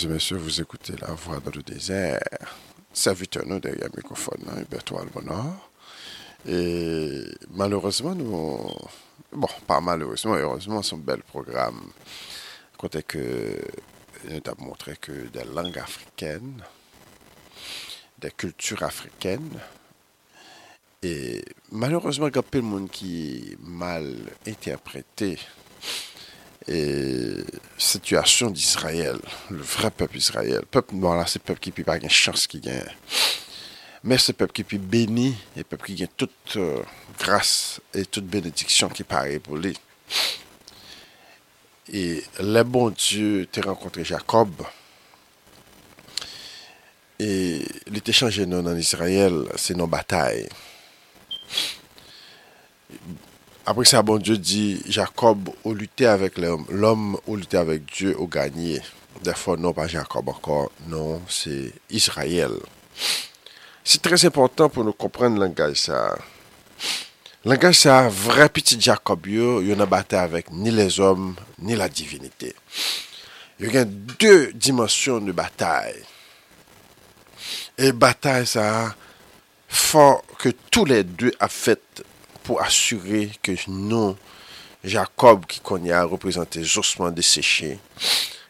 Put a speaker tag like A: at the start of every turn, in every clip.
A: Et messieurs, vous écoutez La Voix dans le désert. Serviteur nous derrière le microphone, hein, Bertrand. Et malheureusement, nous. Bon, pas malheureusement, heureusement, un bel programme. Côté que nous avons montré que des langues africaines, des cultures africaines, et malheureusement, il y a peu de monde qui mal interprété et situation d'Israël, le vrai peuple Israël. Peuple noir là, c'est peuple qui peut pas une chance qui gagne. Mais c'est peuple qui peut béni et peuple qui gagne toute euh, grâce et toute bénédiction qui paraît pour lui. Et le bon Dieu t'a rencontré Jacob. Et il était changé non en Israël, c'est nos batailles. Après ça, bon Dieu dit, Jacob, au lutter avec l'homme, l'homme au lutter avec Dieu, au gagné. Fois, non, pas Jacob encore, non, c'est Israël. C'est très important pour nous comprendre le langage ça. Le langage ça, vrai petit Jacob, il n'y a bataille avec ni les hommes, ni la divinité. Il y a deux dimensions de bataille. Et bataille ça, faut que tous les deux a fait pour assurer que nous, Jacob, qui connaît a représenté ossements desséchés,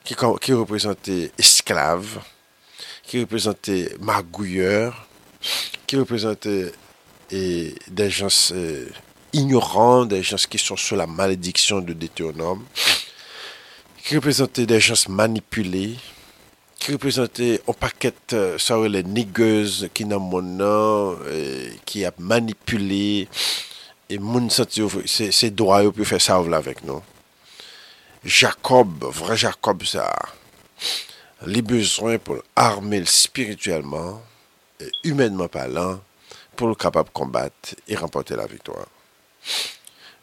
A: qui, qui représentait esclave, qui représentait magouilleur, qui représentait et, des gens euh, ignorants, des gens qui sont sous la malédiction de Deutéronome, qui représentaient des gens manipulés, qui représentait un paquet, euh, ça les nigueuses qui n'ont mon nom, euh, qui a manipulé, et moun c'est c'est droit pour faire ça avec nous. Jacob, vrai Jacob ça, les besoins pour armer spirituellement et humainement parlant pour le capable de combattre et remporter la victoire.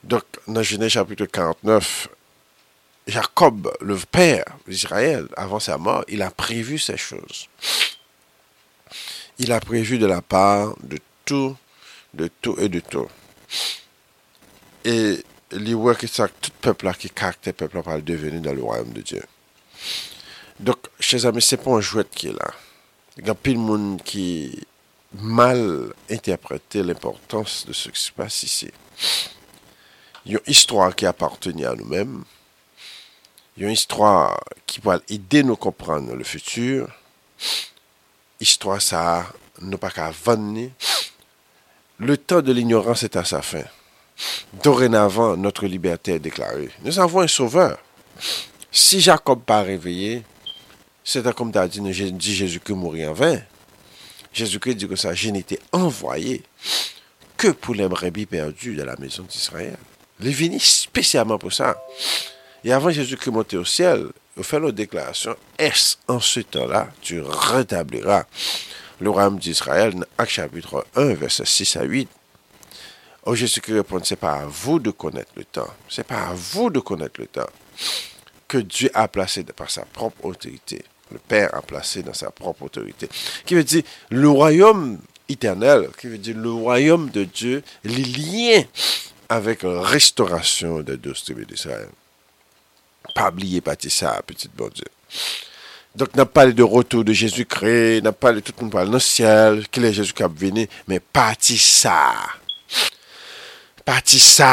A: Donc, dans Genèse chapitre 49, Jacob, le père d'Israël, avant sa mort, il a prévu ces choses. Il a prévu de la part de tout, de tout et de tout. Et il voit que ça, tout peuple qui caractère peuple là, va devenir dans le royaume de Dieu. Donc, chers amis, c'est pas un jouet qui est là. Il y a plein de monde qui mal interprété l'importance de ce qui se passe ici. Il y a une histoire qui appartenait à nous-mêmes. Il y a une histoire qui va aider nous comprendre le futur. Histoire, ça, nous pas qu'à venir. Le temps de l'ignorance est à sa fin. Dorénavant, notre liberté est déclarée. Nous avons un sauveur. Si Jacob pas réveillé, c'est comme tu as dit, dit Jésus-Christ mourir en vain. Jésus-Christ dit que ça, je n'étais envoyé que pour les brebis perdues de la maison d'Israël. Il est venu spécialement pour ça. Et avant Jésus-Christ monter au ciel, il fait la déclaration, est-ce en ce temps-là, tu rétabliras? Le royaume d'Israël, Acte chapitre 1, verset 6 à 8. Oh, Jésus-Christ répond, c'est pas à vous de connaître le temps. C'est pas à vous de connaître le temps que Dieu a placé par sa propre autorité. Le Père a placé dans sa propre autorité. Qui veut dire le royaume éternel, qui veut dire le royaume de Dieu, les liens avec la restauration des deux tribus d'Israël. Pas oublier, pas ça, petit bon Dieu. Donk nan pale de rotou de Jezu kre, nan pale tout moun pale nan siel, ki le Jezu kap vini, men pati sa. Pati sa,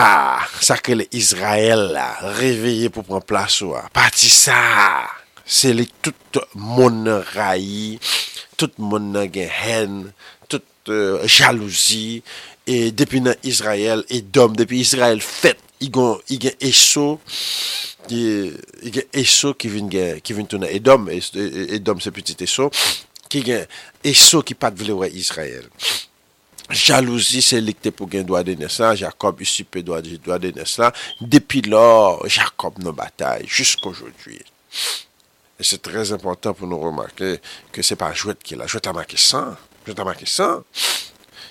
A: sa ke le Israel la, reveye pou pran plas ou a. Pati sa, se li tout moun rayi, tout moun gen hen, tout euh, jalouzi, e depi nan Israel, e dom, depi Israel fet, igen eso igen eso ki vin gen ki vin tounen Edom Edom e, e se petit eso ki gen eso ki pat vle wè Israel. Jalousi se likte pou gen doa de nesan, Jacob usipe doa de nesan, depi lor, Jacob nan batay, jusqu'aujourd'hui. Et c'est très important pou nou remarquer que c'est pas Jouette qui l'a, Jouette a marqué 100, Jouette a marqué 100,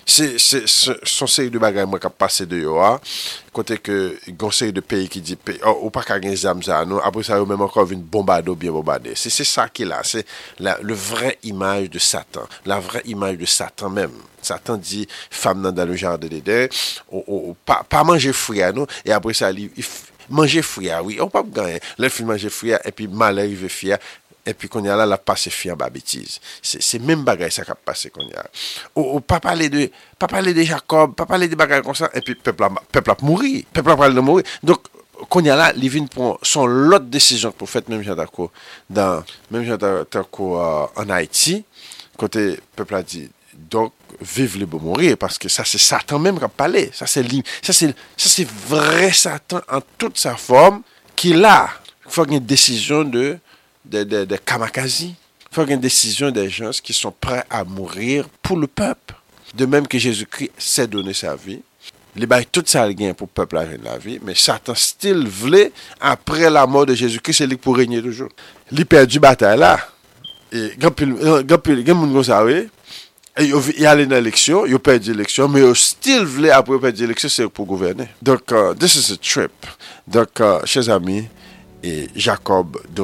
A: Se, se, se, son seri de bagay mwen kap pase de yo a, kote ke gonseri de peyi ki di peyi, oh, ou oh, pa kagen zam za nou, apre sa yo menm ankon vin bombado, bien bombade. Se se sa ki la, se la, le vre imaj de Satan, la vre imaj de Satan menm. Satan di, fam nan dan le jan de dede, ou, ou, pa, pa manje fria nou, e apre sa li, if, manje fria, oui, ou pa ganyen, lè fil manje fria, epi malè rive fria, epi konya la la pase fiyan ba betiz. Se men bagay sa kap pase konya. Ou, ou pa pale de, pa pale de Jacob, pa pale de bagay kon sa, epi pepla, pepla ap mouri, pepla ap pale de mouri. Dok, konya la, li vin pon son lot desisyon pou fet menm jantako dan, menm jantako an uh, Haiti, kote pepla di, donk, vive li bo mouri, paske sa se satan menm kap pale, sa se li, sa se, sa se vre satan an tout sa form, ki la, fwa gen desisyon de, de, des, des kamikazes. Il faut une décision des gens qui sont prêts à mourir pour le peuple. De même que Jésus-Christ s'est donné sa vie, il a tout ça gain pour le peuple à la vie, mais Satan style voulait, après la mort de Jésus-Christ, c'est lui pour régner toujours. Il a perdu la bataille là. Et quand il et il y a une élection, il a perdu l'élection, mais il style voulait après perdre l'élection, c'est pour gouverner. Donc, uh, this is a trip. Donc, uh, chers amis, et Jacob de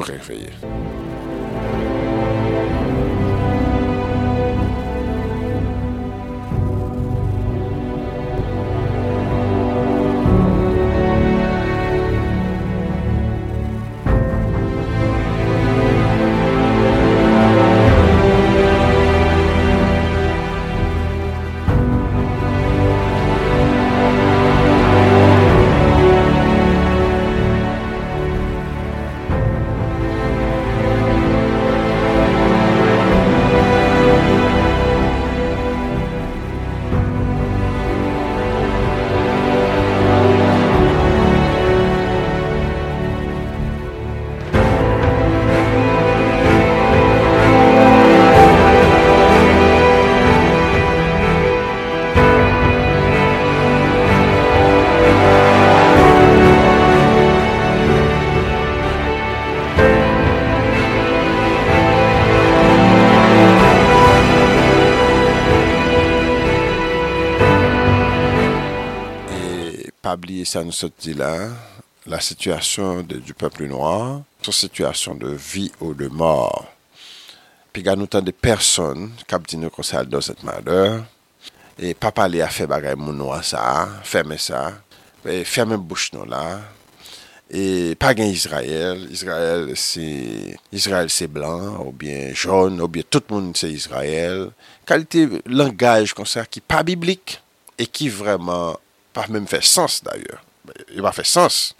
A: ça nous dit là, la situation du peuple noir, une situation de vie ou de mort. Puis il y a autant de personnes qui ont dit que ça dans cette malheur. Et papa lui a fait bagaille mon noir ça, fermer ça, fermer bouche nous là. Et pas gain Israël. Israël c'est Israël c'est blanc ou bien jaune ou bien tout le monde c'est Israël. Qualité langage comme ça qui pas biblique et qui vraiment pa mèm fè sens d'ayor. Yon pa fè sens.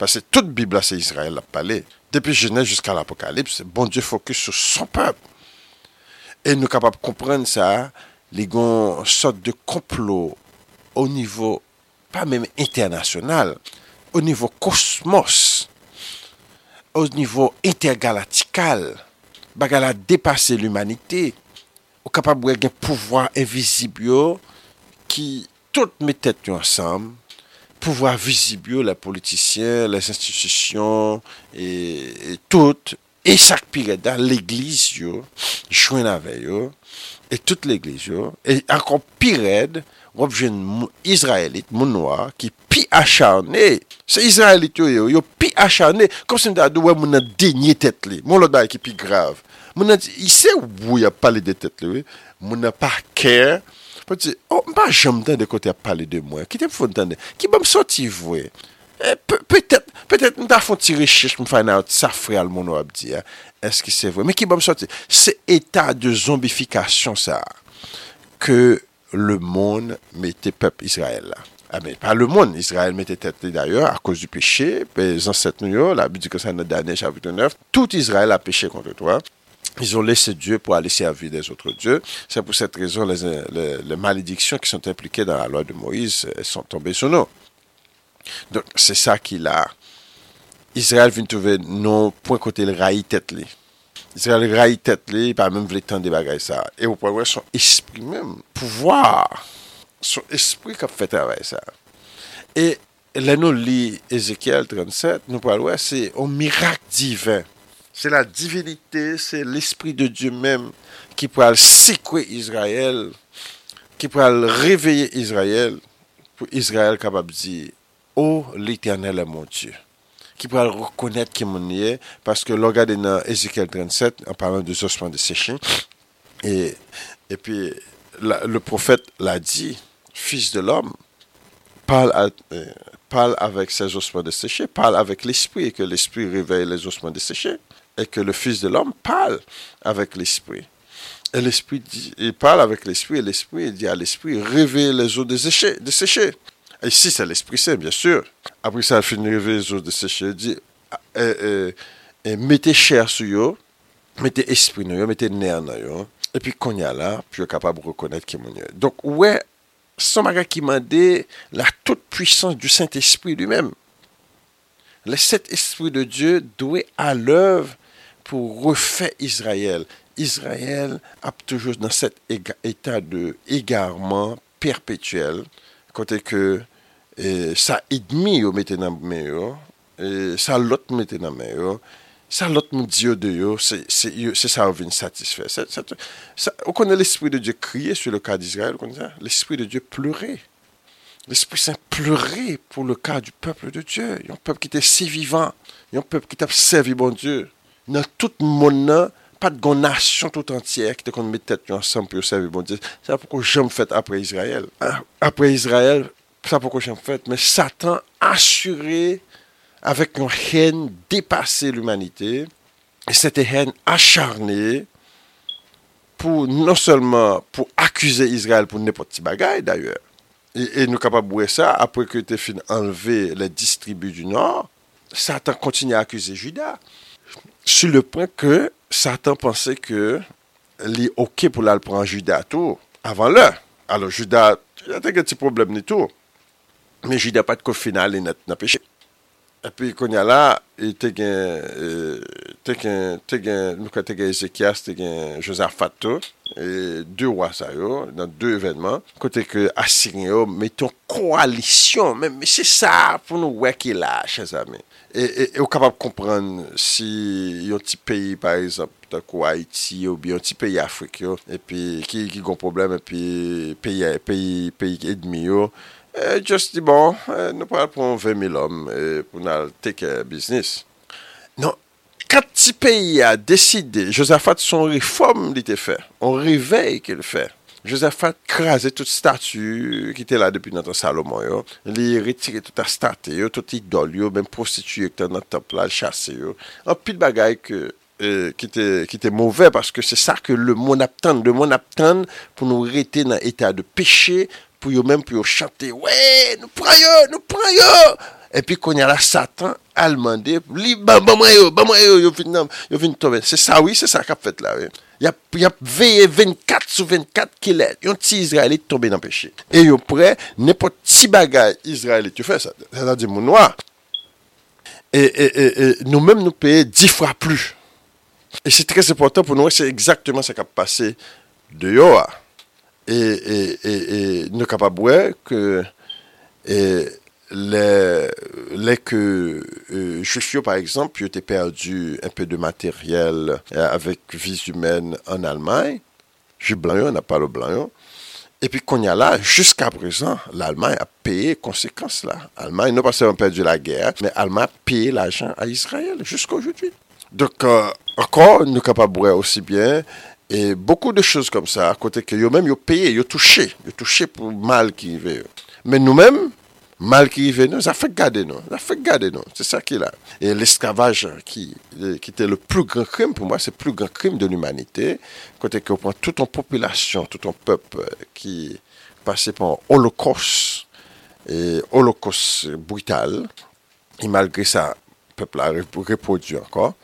A: Pase tout Bibla se Israel la pale. Depi jenè jusqu'an l'apokalips, bon Diyo fokus sou son pep. E nou kapap komprenn sa, li gon sot de komplo o nivou, pa mèm internasyonal, o nivou kosmos, o nivou intergalaktikal, baga la depase l'umanite, ou kapap wè gen pouvoi evizibyo ki tout metet yo ansam, pouvoi vizibyo la politisyen, les institisyon, et, et tout, e sak pire dan l'eglis yo, jwen ave yo, e tout l'eglis yo, e ankon pired, wap jen Israelit, moun noa, ki pi acharne, se Israelit yo yo, yo pi acharne, kom se mda do wè moun nan denye tet li, moun loda ki pi grav, moun nan, i se wou ya pale de tet li, moun nan pa kèr, Poti, oh, mpa jom dan de kote ap pale de mwen. Ki te pou fon tan de? Ki bom soti vwe? Eh, Petet, petet mta fon ti rechech fay nan out safre al moun wap di eh? ya. Eski se vwe? Me ki bom soti? Se etat de zombifikasyon sa. Ke le moun mette pep Israel la. Ah ben, pa le moun, Israel mette tete d'ayor a kouz du peche, pe zanset nou yo, la bi di kosan nan dane chapitou 9, tout Israel a peche kontre toi, Ils ont laissé Dieu pour aller servir des autres dieux. C'est pour cette raison les, les, malédictions qui sont impliquées dans la loi de Moïse sont tombées sur nous. Donc c'est ça qu'il a. Israël vient trouver non point côté le raï tête Israël raï tête li, pas même le temps de bagages ça. Et pouvez voir son esprit même, pouvoir, son esprit qui a fait travailler ça. Et là nous lit Ézéchiel 37, nous voir c'est un miracle divin. C'est la divinité, c'est l'Esprit de Dieu même qui pourra secouer Israël, qui pourra réveiller Israël, pour Israël capable de dire, oh l'Éternel est mon Dieu. Qui pourra reconnaître qui mon est, parce que regardez dans Ézéchiel 37, en parlant de ossements de séchés, et, et puis le prophète l'a dit, fils de l'homme, parle, euh, parle avec ses ossements desséchés, parle avec l'esprit, et que l'esprit réveille les ossements desséchés, et que le Fils de l'homme parle avec l'esprit. Et l'esprit il parle avec l'esprit, et l'esprit dit à l'esprit, réveille les eaux desséchées. desséchées. Et ici, c'est l'Esprit Saint, bien sûr. Après ça, il finit réveiller les eaux desséchées, il dit, euh, mettez chair sur eux, mettez esprit dans eux, mettez nerf dans eux, et puis qu'on y a là, puis capable de reconnaître qui est Donc, ouais, son bagage qui m'a dit la toute puissance du Saint-Esprit lui-même? Le Saint-Esprit de Dieu doit à l'œuvre pour refaire Israël. Israël a toujours dans cet état de égarement perpétuel, côté que eh, ça ennemi au mettait dans et ça l'autre mettait dans ça l'autre de yo, c'est ça qui vient satisfaire. On connaît l'Esprit de Dieu crier sur le cas d'Israël, l'Esprit de Dieu pleurait. L'Esprit Saint pleurait pour le cas du peuple de Dieu. Il y a un peuple qui était si vivant. Il y a un peuple qui t'a servi bon Dieu. Dans tout le monde, pas de nation tout entière qui te met tête ensemble pour servir bon Dieu. C'est pourquoi j'aime fait après Israël. Ah, après Israël, c'est pourquoi j'aime fait. Mais Satan assuré avec une haine dépassée l'humanité. Et cette haine acharnée pour non seulement pour accuser Israël pour n'importe quel bagaille d'ailleurs. Et, nous capables de ça après que tu fini enlever les distribus du Nord. Satan continue à accuser Su le pwen ke Satan pense ke li ok pou la l pran juda tou avan le. Alo juda, jate gen ti problem ni tou. Me juda pat ko final li net na peche. Epi konya la, te gen, euh, te gen, te gen, nou ka te gen Ezekias, te gen Josaphat tou. E de wasa yo, nan de evenman. Kote ke asin yo, meton koalisyon. Men, men se sa pou nou wek la, che zame. E, e, e ou kapap kompran si yon ti peyi par exemple, tako Haiti ou bi yon ti peyi Afrik yo, epi ki, ki gon problem epi peyi, peyi, peyi edmi yo, e just di bon, e, nou pral pon 20.000 om e, pou nan teke biznis. Non, kat ti peyi a deside, Josaphat son reform li te fe, on rivey ke le fe. Josaphat krasè tout statu ki te la depi nan ton Salomon yo, li retire tout a statu yo, tout idol yo, men prostituye ki te nan top la, chase yo. An pil bagay ke, euh, ki, te, ki te mouvè, paske se sa ke le moun ap tan, le moun ap tan pou nou rete nan etat de peche, pou yo men pou yo chante, wey, nou pran yo, nou pran yo! epi konya la satan almande, li ban ban mwen yo, ban mwen yo, yo vin, vin tobe. Se sa wè, se sa kap fèt la wè. Yap, yap veye 24 sou 24 kilet, yon ti Israelit tobe nan peche. E yo pre, nepo ti bagay Israelit yo fe sa. Sa da di moun wè. E, e, e e, nou mèm nou peye 10 fwa plu. E se trez important pou nou wè, se exactement sa kap pase de yo wè. E nou kap abwe ke... E... les, que euh, par exemple, ont perdu un peu de matériel euh, avec vie humaine en Allemagne. Je blanc, n'a pas le blanc. Et puis qu'on y a là, jusqu'à présent, l'Allemagne a payé conséquences là. L'Allemagne n'a pas seulement perdu la guerre, mais l'Allemagne a payé l'argent à Israël jusqu'à aujourd'hui. Donc, euh, encore, nous capables aussi bien et beaucoup de choses comme ça, à côté que eux-mêmes, ils payé, ils touché, ils touché pour mal qui arrive. Mais nous-mêmes, mal qui ça fait garder nous, ça fait garder nous. C'est ça qui est là. Et l'esclavage, qui, qui était le plus grand crime, pour moi, c'est le plus grand crime de l'humanité. Côté qu'on prend toute une population, tout un peuple qui passait par un holocauste, et holocauste brutal. Et malgré ça, le peuple a reproduit encore.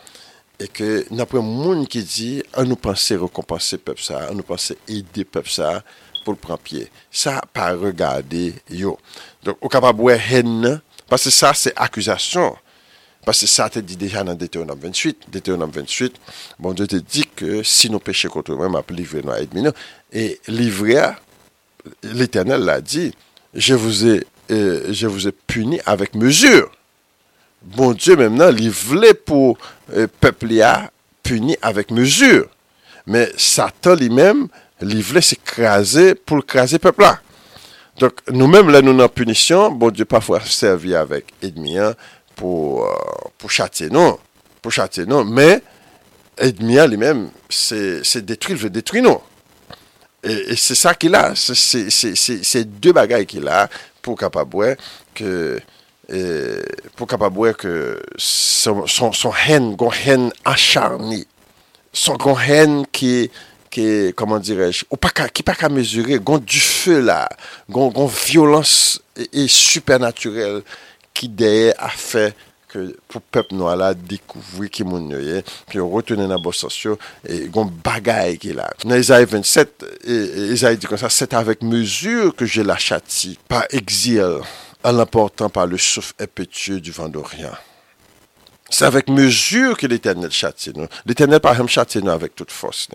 A: Et que n'a pas monde qui dit, on nous penser récompenser peuple ça, on nous penser aider peuple ça pour prendre pied. Ça, pas regarder, yo. Donc, au capable de haine, parce que ça, c'est accusation. Parce que ça, te dit déjà dans Deutéronome 28. Deutéronome 28, bon Dieu te dit que si nous péchons contre nous-mêmes, à livrer nos ennemis. Et livré, l'Éternel l'a dit, je vous ai, euh, je vous ai puni avec mesure bon Dieu maintenant, il pour le peuple puni avec mesure. Mais Satan lui-même, il voulait s'écraser pour le peuple là. Donc, nous-mêmes, là, nous, en punition, bon Dieu, parfois, servi avec ennemi hein, pour, euh, pour châtier, non? Mais, ennemi lui-même, c'est détruire, veut détruire, non. Et, c'est ça qu'il a. C'est deux bagailles qu'il a pour que son, son, son haine, son haine ki, koman direj, ki pa ka mezure, gon du fe la, gon, gon violans e supernaturel ki deye a fe pou pep nou ala dikouvri ki moun nou ye, pi yo retene nan bosasyo, e gon bagay ki la. Nan Ezaïe 27, Ezaïe di kon sa, set avèk mezur ke jè la chati, pa exil, an l'important pa le souf epetueux du vent d'Orient. C'est avec mesure que l'Éternel châtie nous. L'Éternel par exemple châtie nous avec toute force.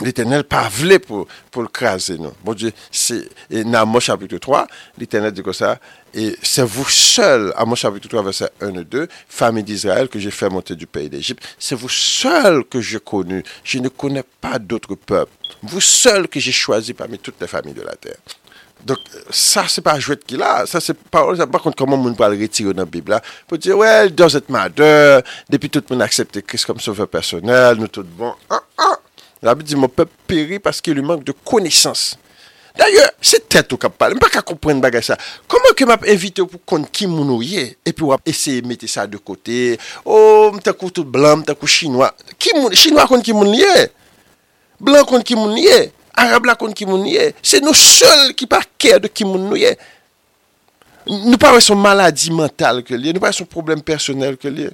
A: L'Éternel voulu pour, pour le craser, non. Bon Dieu, c'est, dans Amos chapitre 3, l'Éternel dit comme ça, et c'est vous seul, Amos chapitre 3, verset 1 et 2, famille d'Israël, que j'ai fait monter du pays d'Égypte, c'est vous seul que j'ai connu. Je ne connais pas d'autres peuples. Vous seul que j'ai choisi parmi toutes les familles de la terre. Donc, ça, c'est pas jouet qu'il a. Ça, c'est pas, par contre, comment on peut le retirer dans la Bible là, pour dire, well, doesn't matter, depuis tout le monde a accepté Christ comme sauveur personnel, nous tout bon. Ah, ah. La Bible dit mon peuple périt parce qu'il lui manque de connaissance. D'ailleurs, c'est tête au cap parle. Je pas comprendre bagage ça. Comment que m'a invité pour compte qui mon et puis on essayer de mettre ça de côté. Oh, m'ta coup tout blanc, m'ta coup chinois. Qui moun chinois contre qui moun lié. Blanc contre qui moun lié. Arabe là contre qui moun lié. C'est nous seuls qui pas care de qui moun lié. Nous pas son maladie mentale que lié, nous pas son problème personnel que lié.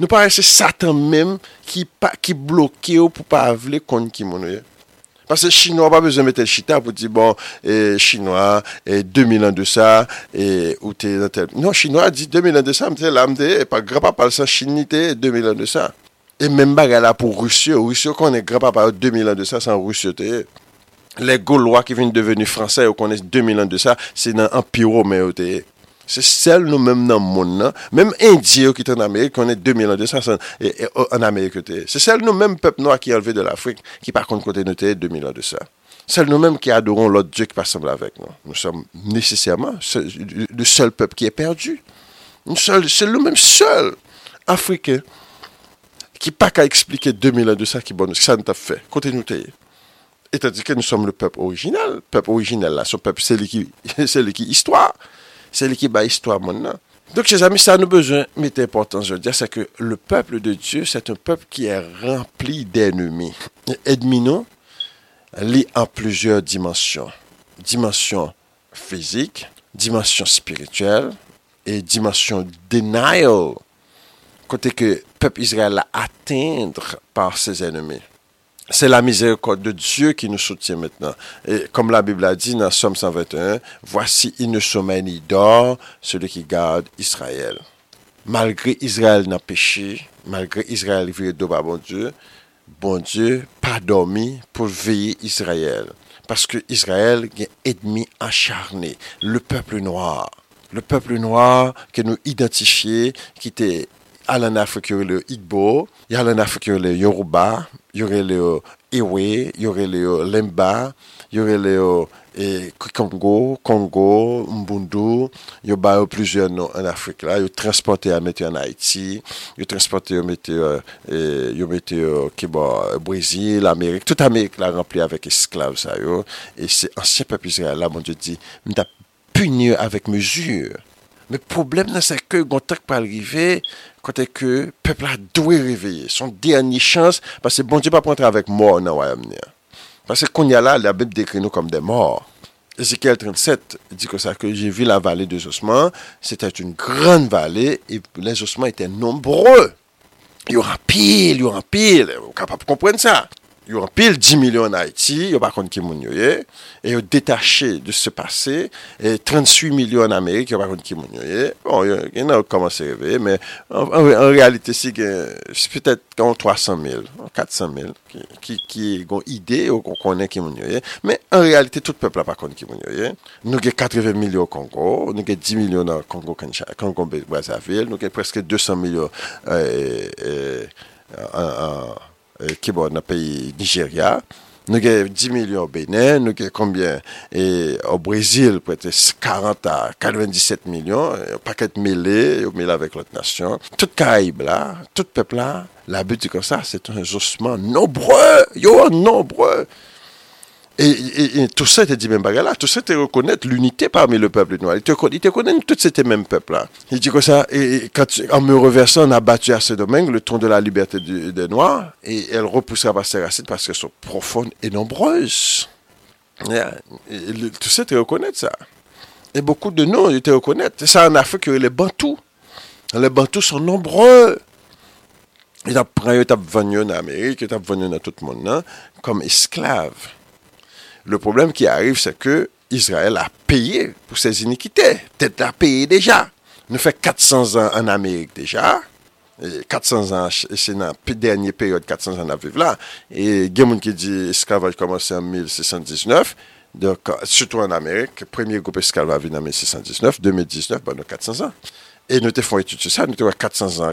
A: Nou pare se satan menm ki, ki bloke ou pou pa avle kon ki moun ouye. Pase chinois pa bezon metel chita pou di bon, eh, chinois, eh, 2000 an de sa, eh, ou te nan tel. Non, chinois di 2000 an de sa, mte la mte, pa grapa pal sa chinite, 2000 an de sa. E menm baga la pou rusyo, rusyo konen grapa pal 2000 an de sa san rusyo te. Le Gaulois ki vin deveni fransay ou konen 2000 an de sa, se nan empiro men ou te. Se sel nou menm nan moun nan, menm indye ou ki te an Amerik, konen 2000 an de sa, an Amerik ou te. Se sel nou menm pep nou a ki alve de l'Afrik, ki par kont kote nou te 2000 an de sa. Sel nou menm ki adoron l'ot Diyo ki pa semble avek nou. Nou som nesesyaman le sel pep ki e perdu. Nou sel nou menm sel Afrike ki pa ka explike 2000 an de sa ki bon, sa nou ta fe, kote nou te. Etan di ke nou som le pep orijinal, pep orijinal la, son pep se li ki istwa. C'est l'équipe à histoire maintenant. Donc, chers amis, ça a nous besoin, mais c'est important je veux dire, c'est que le peuple de Dieu, c'est un peuple qui est rempli d'ennemis. Edmino lit en plusieurs dimensions. Dimension physique, dimension spirituelle et dimension denial. Côté que le peuple Israël a atteindre par ses ennemis. C'est la miséricorde de Dieu qui nous soutient maintenant. Et comme la Bible a dit dans Somme 121, voici, il ne sommeille ni dort celui qui garde Israël. Malgré Israël n'a péché, malgré Israël vit de bon Dieu, bon Dieu pas dormi pour veiller Israël. Parce que Israël est ennemi acharné, le peuple noir. Le peuple noir que nous identifions, qui était à l'Afrique, le Igbo, il y a l'Afrique, le Yoruba, yore le yo Ewe, yore le yo Lemba, yore le yo Kongo, Kongo, Mbundu, yo ba yo plizye nou an Afrik la, yo transporte yo mette yo an Haiti, yo transporte yo mette yo mette yo kibo Brazil, Amerik, tout Amerik la rempli avèk esklav sa yo, e se ansyen pepizre la, moun je di, mta Mek problem nan se ke gontak pa rive, kote ke pepla dwe riveye. Son derni chans, pase bon di pa pwantre avèk mor nan wayam ni. Pase konya la, la bib dekri nou kom de mor. Ezekiel 37 dit que ça que j'ai vu la vallée des ossements, c'était une grande vallée et les ossements étaient nombreux. Il y aura pile, il y aura pile, on est capable de comprendre ça. yo anpil 10 milyon en Haïti, yo bakon ki moun yo ye, e yo detache de se pase, e 38 milyon en Amerik, yo bakon ki moun yo ye, bon, yon nan koman se reveye, men en realite si gen, si petet kon 300 mil, 400 mil, ki gon ide yo kon konen ki moun yo ye, men en realite tout pepl apakon ki moun yo ye, nou gen 80 milyon Kongo, nou gen 10 milyon Kongo Kongo Brazzaville, nou gen preske 200 milyon e... Euh, euh, euh, Euh, ki bon nan peyi Nigeria, nou gen 10 milyon Benin, nou gen konbyen e o Brazil pou ete 40 a 97 milyon, paket mele, ou mele avek lot nasyon. Tout Karib la, tout pepla, la buti kon sa, se ton josman nombreux, yo nombreux. Et, tout ça, te dit même là, tout ça, te reconnaître l'unité parmi le peuple noir. Il te, il te connaît tous ces mêmes peuples-là. Il dit que ça, et, quand, en me reversant, on a battu à ce domaine le ton de la liberté des Noirs, et elle repoussera par ses racines parce qu'elles sont profondes et nombreuses. tout ça, te reconnaître ça. Et beaucoup de ils te reconnaissent. C'est ça en Afrique, les Bantous. Les Bantous sont nombreux. Ils ont pris, en Amérique, ils ont venus dans tout le monde, hein, comme esclaves. Le problème qui arrive, c'est que Israël a payé pour ses iniquités. Peut-être l'a payé déjà. Nous fait 400 ans en Amérique déjà. 400 ans, c'est la dernière période, 400 ans à vivre là. Et il y a qui dit l'esclavage commencé en 1619. Donc, surtout en Amérique, premier groupe esclave a vu en 1619, 2019, ben, 400 ans. Et nous avons fait étude sur ça, nous avons 400 ans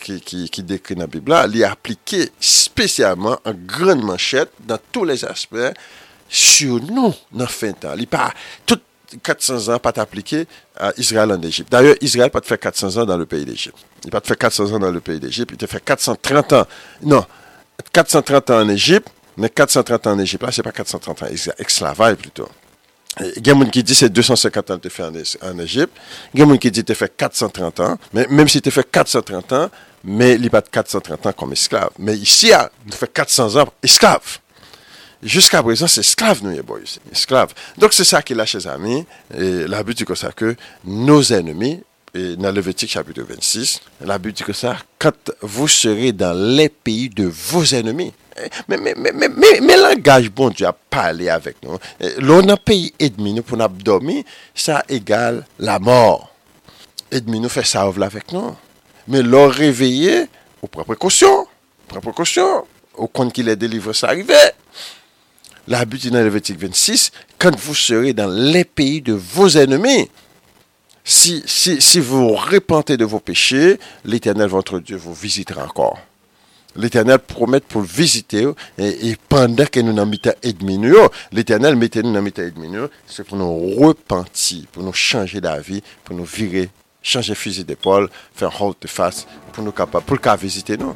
A: qui, qui, qui décrit dans la Bible là, il est spécialement en grande manchette dans tous les aspects sur nous dans fin temps. Il pas tout 400 ans pas appliqué à Israël en Égypte. D'ailleurs, Israël pas fait 400 ans dans le pays d'Égypte. Il pas fait 400 ans dans le pays d'Égypte, il te fait 430 ans. Non, 430 ans en Égypte, mais 430 ans en Égypte, là, c'est pas 430 ans, esclavage plutôt. Il y a qui dit c'est 250 ans que tu fait en, Égypte. Il y a qui dit tu fait 430 ans. Mais même si tu fait 430 ans, mais il n'y a pas de 430 ans comme esclave. Mais ici, tu fait 400 ans esclave. Juska prezant, se esklav nou ye boy. Esklav. Donk se sa ki la che zami, la buti kon sa ke nou ennemi, nan Levitik chapitre 26, la buti kon sa, kat vou sere dan le peyi de vou ennemi. Men langaj bon di a pale avek nou. Lou nan peyi edmi nou pou nan abdomi, sa egal la mor. Edmi nou fe sa ovla avek nou. Men lou reveye, ou pre prekosyon. Pre prekosyon. Ou kon ki le delivre sa arrive. La but dans Lévitique 26, quand vous serez dans les pays de vos ennemis, si, si, si vous repentez de vos péchés, l'Éternel, votre Dieu, vous visitera encore. L'Éternel promet pour visiter, et, pendant que nous n'avons pas l'Éternel mettez nous dans c'est pour nous repentir, pour nous changer d'avis, pour nous virer, changer fusil d'épaule, faire haute face, pour nous capables, pour le visiter nous.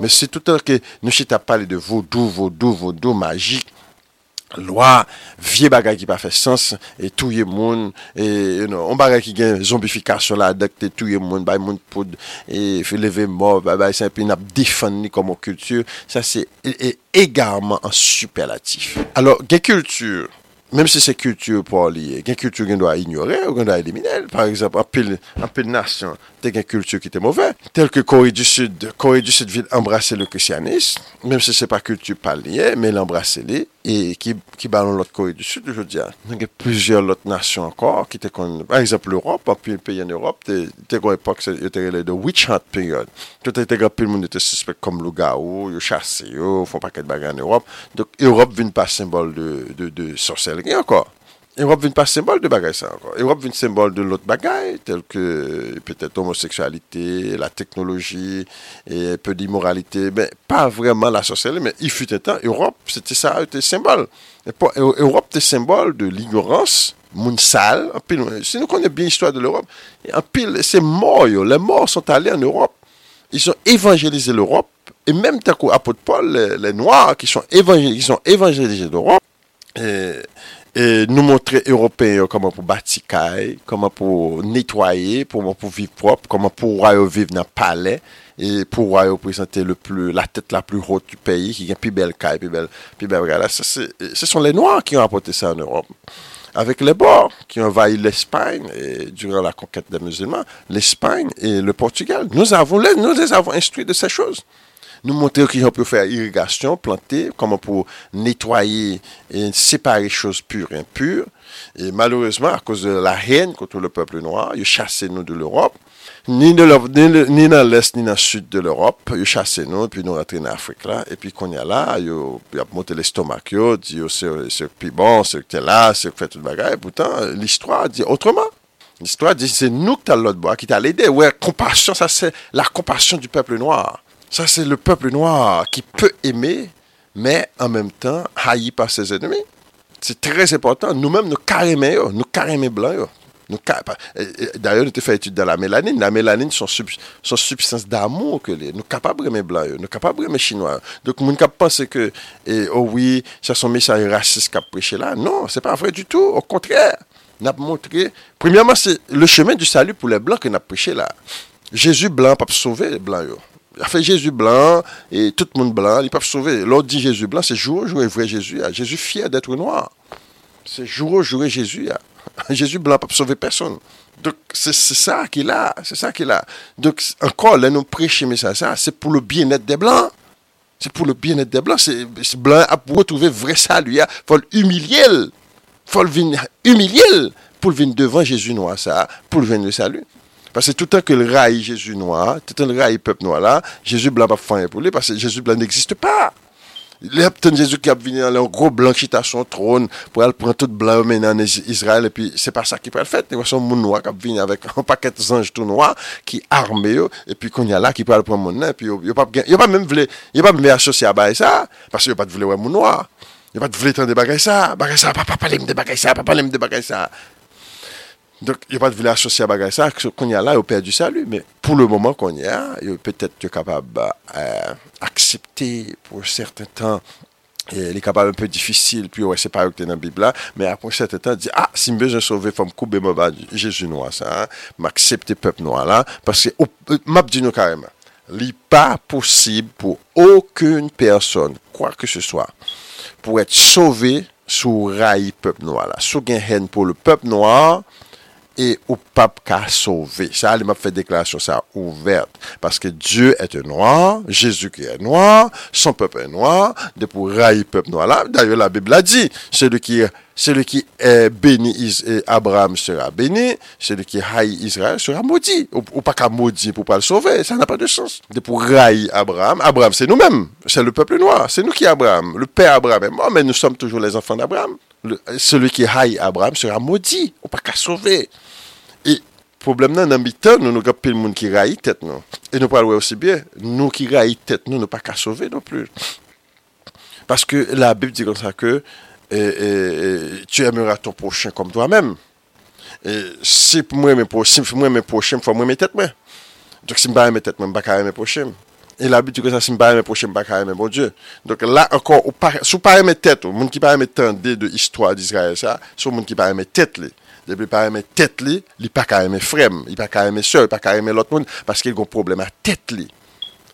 A: Mais c'est tout à que nous chita parlé de vaudou, vaudou, vaudou magique. Lwa, vie bagay ki pa fe sens, e touye moun, e, you know, on bagay ki gen zombifikasyon la, dek te touye moun, bay moun poud, e fe leve mou, bay bay sempi nap defan ni komo kultur, sa se e, e, egarman an superlatif. Alors, gen kultur, Mem se se kultur pou liye, gen kultur gen do a ignore ou gen do a elimine. Par exemple, apil nasyon, te gen kultur ki te mouve. Tel ke Kori du Sud, Kori du Sud vil embrase le kristianisme. Mem se se pa kultur pal liye, men l'embrase li. E ki, ki balon lot Kore du Sud, je diya, ah, nan gen plizye lot nasyon ankor, ki te kon, par exemple, l'Europe, api peyi an Europe, te kon epok se yo te rele de witch hunt period. Tout te te gapi moun yo te suspect kom louga ou, yo chase yo, fon paket baga an Europe. Dok, Europe vin pa sembol de, de, de sorcellerie ankor. Europe vient pas symbole de bagaille ça encore. Europe vient symbole de l'autre bagaille, tel que peut-être l'homosexualité, la technologie, et un peu d'immoralité, mais pas vraiment la sorcellerie, mais il fut un temps, Europe, c'était ça, c'était symbole. Et Europe était symbole de l'ignorance, moun sale, si nous connaissons bien l'histoire de l'Europe, en pile, c'est mort, les morts sont allés en Europe. Ils ont évangélisé l'Europe, et même tant qu'apôtre Paul, les, Noirs qui sont évangélisés, évangélisés l'Europe, E, nou montre Europè yo koman pou batikay, koman pou netwaye, koman pou viv prop, koman pou wayo viv nan pale, e pou wayo prezante la tèt la plu hot du peyi, ki gen pi bel kay, pi bel, bel gala. Se son le noy ki an apote sa an Europe. avec les Bors qui envahit l'Espagne durant la conquête des musulmans, l'Espagne et le Portugal. Nous, avons les, nous les avons instruits de ces choses. Nous montrer qu'on peut faire irrigation, planter, comment pour nettoyer et séparer choses pures et impures. Et malheureusement, à cause de la haine contre le peuple noir, ils chassé nous de l'Europe. Ni, de dans l'Est, ni dans le Sud de l'Europe. Ils chassé nous, puis nous rentrons en Afrique là. Et puis, qu'on y a là, ils ont monté l'estomac, ils dit, c'est plus bon, c'est que là, c'est que fait tout le bagage. Et pourtant, l'histoire dit autrement. L'histoire dit, c'est nous qui avons l'autre bois, qui t'a aidé. Ouais, compassion, ça c'est la compassion du peuple noir. Ça, c'est le peuple noir qui peut aimer, mais en même temps haï par ses ennemis. C'est très important. Nous-mêmes, nous carrément, nous carrément blancs. D'ailleurs, nous avons fait étude dans la mélanine. La mélanine, son, son substance d'amour que les, nous capables de blancs, nous capables de chinois. Donc, nous penser que, oh oui, ça sont messages racistes qui prêché là. Non, c'est pas vrai du tout. Au contraire, nous avons montré, premièrement, c'est le chemin du salut pour les blancs que nous prêché là. Jésus blanc, pas sauver les blancs. A fait Jésus blanc et tout le monde blanc, ils peuvent sauver. L'autre dit Jésus blanc, c'est jour jour vrai Jésus. Jésus fier d'être noir. C'est jour jour Jésus. Jésus blanc peut sauver personne. Donc, c'est ça qu'il a. C'est ça qu'il a. Donc, encore, là, nous prêchons mais ça, c'est pour le bien-être des blancs. C'est pour le bien-être des blancs. C'est blanc pour retrouver vrai salut. Il faut l'humilier. Il faut le humilier pour venir devant Jésus noir, ça, pour venir le salut. Parce que tout le temps que le rail Jésus noir, tout le temps le rail peuple noir là, Jésus blanc pas fait pour lui parce que Jésus blanc n'existe pas. Le ap ten Jezou ki ap vini an, an gro blan chita son tron pou al pran tout blan men an Israel epi se pa sa ki pral fet, ne wason moun noua kap vini avek an paket zanj tou noua ki arme yo epi konya la ki pral pran moun nan epi yo, yo pa mwen vle, yo pa mwen asosye a bay sa, parce yo pa vle wè moun noua, yo pa vle tan de bagay sa, bagay sa, pa palem de bagay sa, pa palem de bagay sa. Donk, yo pat vile asosye a bagay sa, konye la yo perdi salu, men pou le moman konye a, yo petet yo kapab euh, aksepte pou certain tan, li kapab un peu difisil, pi yo wese pa yo kte nan bib la, men apon certain tan di, ah, si mbe jen sove fom koube mou ba jesu noua sa, m'aksepte pep noua la, paske euh, map di nou kareman, li pa posib pou okoun person, kwa ke se swa, pou et sove sou rayi pep noua la, sou gen hen pou le pep noua, et au pape qu'a sauvé. Ça, il m'a fait déclaration ça ouverte. Parce que Dieu est noir, Jésus qui est noir, son peuple est noir, de pour peuple noir. D'ailleurs, la Bible a dit, celui qui, celui qui est béni, Abraham sera béni, celui qui haït Israël sera maudit. Ou, pas qu'à maudit pour pas le sauver. Ça n'a pas de sens. De pour Abraham. Abraham, c'est nous-mêmes. C'est le peuple noir. C'est nous qui Abraham. Le père Abraham est mort, mais nous sommes toujours les enfants d'Abraham. celui qui haït Abraham sera maudit. Ou pas qu'à sauver. E problem nan nan bitan nou nou gapi pil moun ki rayi tet nou. E nou pal osi bie, nou ki rayi tet nou nou pa ka sove nou plou. Paske la Bib di kon sa ke, e, e, e, tu emera ton pochen kom to a mèm. Si mwen men pochen, fò mwen men tet mwen. Dok si mba mè tet mwen, baka ka pochen. E la bib di kon sa si mba reme pochen, baka ka bon Diyo. Dok la ankon, sou pa reme tet moun ki pa reme tende de istwa di Israel sa, sou moun ki pa reme tet li. Depi pa reme tet li, li pa ka reme frem, li pa ka reme se, li pa ka reme lot moun, paske yon problem a tet li.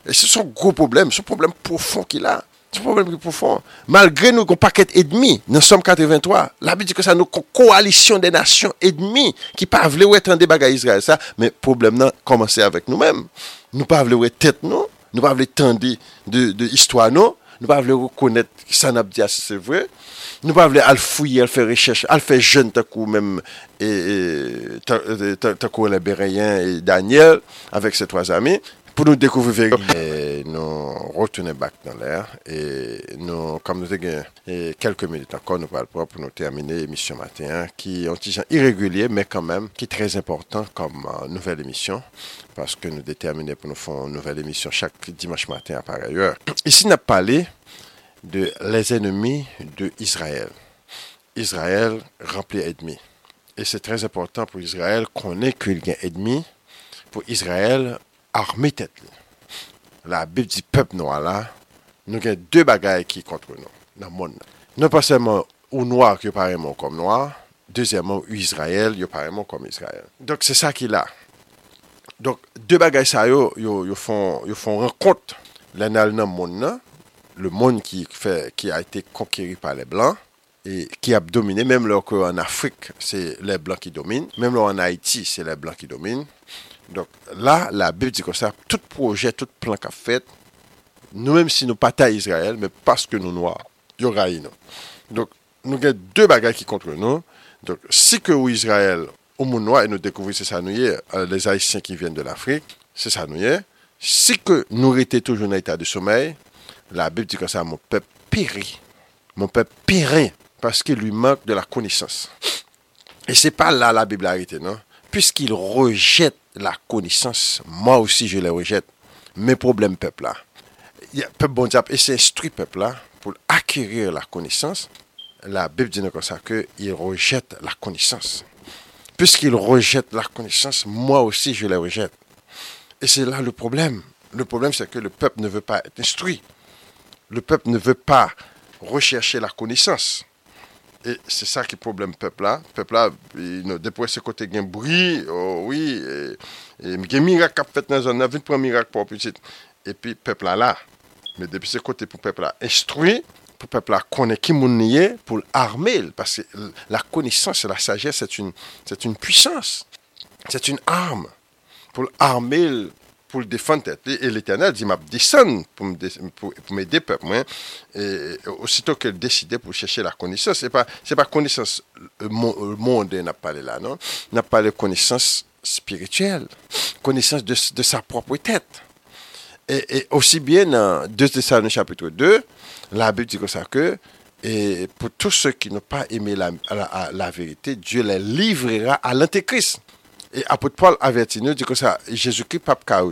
A: E se son gro problem, son problem profon ki la. Son problem profon. Malgre nou kon paket edmi, nan som 83, la bi di ke sa nou kon koalisyon de nasyon edmi, ki pa vle ou etan deba ga Israel sa, men problem nan komanse avèk nou men. Nou pa vle ou etet nou, nou pa vle etan de, de, de histwa nou, nou pa vle rekonnet ki sa nap diya se se vre, nou pa vle al fouye, al fè rechèche, al fè jen takou mèm, takou le Bereyen et Daniel, avèk se toaz amè, pou nou dekouvri vek. Nou rotounè bak nan lèr, et nou, kam nou te gen, kelke menit akon nou pral prop pou nou termine emisyon matin, ki yon ti jan iregulye, mè kan mèm, ki trèz important kom nouvel emisyon, paske nou determine pou nou fon nouvel emisyon chak dimanche matin apareyèr. Isi nap pale, de les ennemis de Israël. Israël rempli d'ennemis. Et c'est très important pour Israël qu'on ait qu'il y ait ennemi, pour Israël arme tet li. La bib di pep noa la, nou gen dè bagay ki kontre nou, nan moun nan. Non pas seman ou noa ki yo pareman kom noa, dezèman ou Israel, yo pareman kom Israel. Donk se sa ki la. Donk dè bagay sa yo, yo, yo fon, fon renkont lè nan nan moun nan, le moun ki, ki a ite konkiri pa le blan, ki ap domine, mèm lò ko an Afrik, se le blan ki domine, mèm lò an Haiti, se le blan ki domine, Donc là, la Bible dit que ça, tout projet, tout plan qu'a fait, nous-mêmes si nous pas Israël, mais parce que nous noirs, il y. Donc, nous avons deux bagages qui contre nous. Donc, si que Israël, au monde noir, et nous découvrons c'est ça nous y est, euh, les Haïtiens qui viennent de l'Afrique, c'est ça nous y est. Si que nous étions toujours en état de sommeil, la Bible dit que ça, mon peuple périt. Mon peuple périt parce qu'il lui manque de la connaissance. Et c'est pas là la Bible arrêtée, non? Puisqu'il rejette la connaissance, moi aussi je les rejette. Mes problèmes, peuple là. Peuple bon diable, et c'est instruit peuple là pour acquérir la connaissance. La Bible dit comme ça qu'il rejette la connaissance. puisqu'ils rejettent la connaissance, moi aussi je les rejette. Et c'est là le problème. Le problème, c'est que le peuple ne veut pas être instruit. Le peuple ne veut pas rechercher la connaissance. E se sa ki problem pepla. Pepla, e, nou depwe se kote gen bri, oh, oui, e, e, gen mirak kap fet nan zon, nan vin pran mirak pou apitit. E pi pepla la, me depi se kote pou pepla instruy, pou pepla konen ki moun niye, pou l'armel, parce la konisans, la sagesse, c'est une, une puissance, c'est une arme, pou l'armel, pour le défendre Et l'Éternel dit, m'a descendu pour m'aider peuple. Moi. Et aussitôt qu'elle décidait pour chercher la connaissance, c'est pas, c'est pas connaissance monde n'a pas là, non? N'a pas de connaissance spirituelle, connaissance de, de sa propre tête. Et, aussi bien dans 2 Thessaloniciens chapitre 2, la Bible dit comme ça que et pour tous ceux qui n'ont pas aimé la, la vérité, Dieu les livrera à l'Antéchrist. Et apôtre Paul avertit nous, dit que ça, Jésus-Christ pape qu'à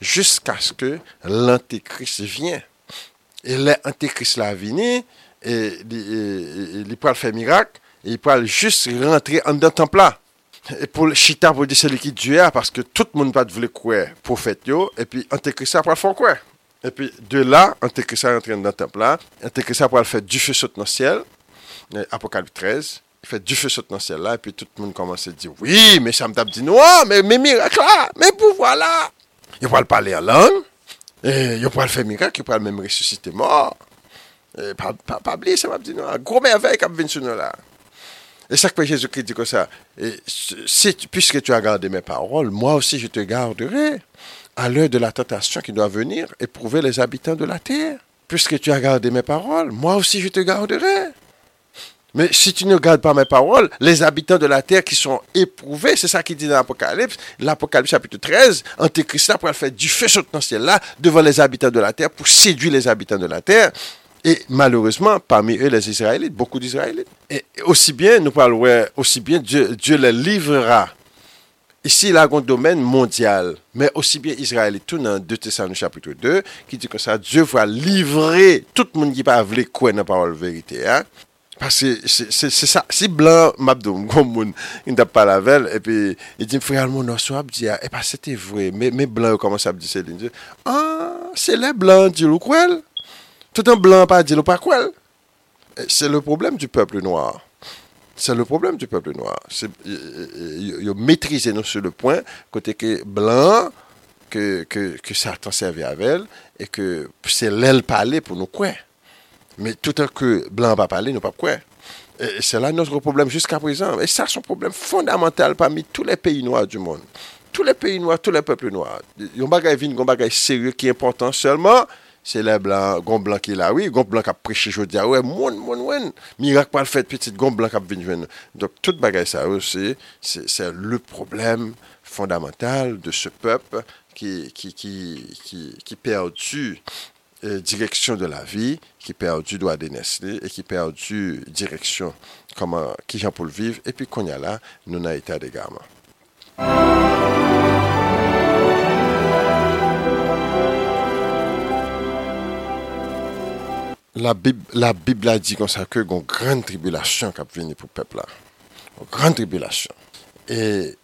A: jusqu'à ce que l'antéchrist vienne. Et l'antéchrist la venu, et il peut faire miracle, et il peut juste rentrer en dans le temple là. Et pour chita pour dire celui qui Dieu parce que tout le monde va voulait croire prophète yo, et puis antéchrist après faire quoi? Et puis de là, antéchrist rentre dans le temple là, antéchrist après faire du feu saute dans le ciel, Apocalypse 13, fait du feu saute dans ciel là, et puis tout le monde commence à dire Oui, mais ça me dit Non, mais mes miracles là, mes pouvoirs là. Il va parler en langue, et il va faire miracle, il va même ressusciter mort. Et pas, pas, pas oublier, ça m'a dit Non, gros merveille qui vient sur nous là. Et ça que Jésus-Christ dit comme ça. Et si, puisque tu as gardé mes paroles, moi aussi je te garderai à l'heure de la tentation qui doit venir éprouver les habitants de la terre. Puisque tu as gardé mes paroles, moi aussi je te garderai. Mais si tu ne gardes pas mes paroles, les habitants de la terre qui sont éprouvés, c'est ça qui dit dans l'Apocalypse, l'Apocalypse chapitre 13, Antéchrist là pour faire du feu sur le ciel là devant les habitants de la terre pour séduire les habitants de la terre. Et malheureusement, parmi eux, les Israélites, beaucoup d'Israélites. Et aussi bien, nous parlons, aussi bien Dieu, Dieu les livrera. Ici, il a un domaine mondial, mais aussi bien Israël tout dans 2 Thessaloniciens chapitre 2, qui dit que ça, Dieu va livrer tout le monde qui va vouloir quoi dans la parole vérité. Hein? Parce que c'est ça. Si blanc, m'abdoum, comme moun, n'a pas la velle, et puis il dit, frère, mon osso, il dit, eh pas c'était vrai, mais, mais blanc, comment ça dit, c'est ah, c'est les blancs, dit le Tout un blanc, pas dit le pas quoi? C'est le problème du peuple noir. C'est le problème du peuple noir. Ils maîtrisé sur le point, côté que blanc, que, que, que Satan servait avec et que c'est l'aile parler pour nous quoi? Mais tout à coup, blanc va parler, nous pas quoi. C'est là notre problème jusqu'à présent. Et ça, c'est un problème fondamental parmi tous les pays noirs du monde. Tous les pays noirs, tous les peuples noirs. Il y a un bagage vide, un bagage sérieux qui est important seulement. Se le blan, gon blan ki la, oui, gon blan kap preche jodi a, wè, moun, moun, wèn, mirak pal fèt, petit, gon blan kap vinjwen. Dok, tout bagay sa, wè, se le problem fondamental de se pep ki perdu Euh, direction de la vie, qui perdu droit de Nestlé et qui perdu direction comment, qui j'en pour le vivre. Et puis, qu'on y a là, nous n'a été à des gamins. La Bib la, Bib la di kon sa ke gon gran tribulasyon kap vini pou pepla. Gon gran tribulasyon. E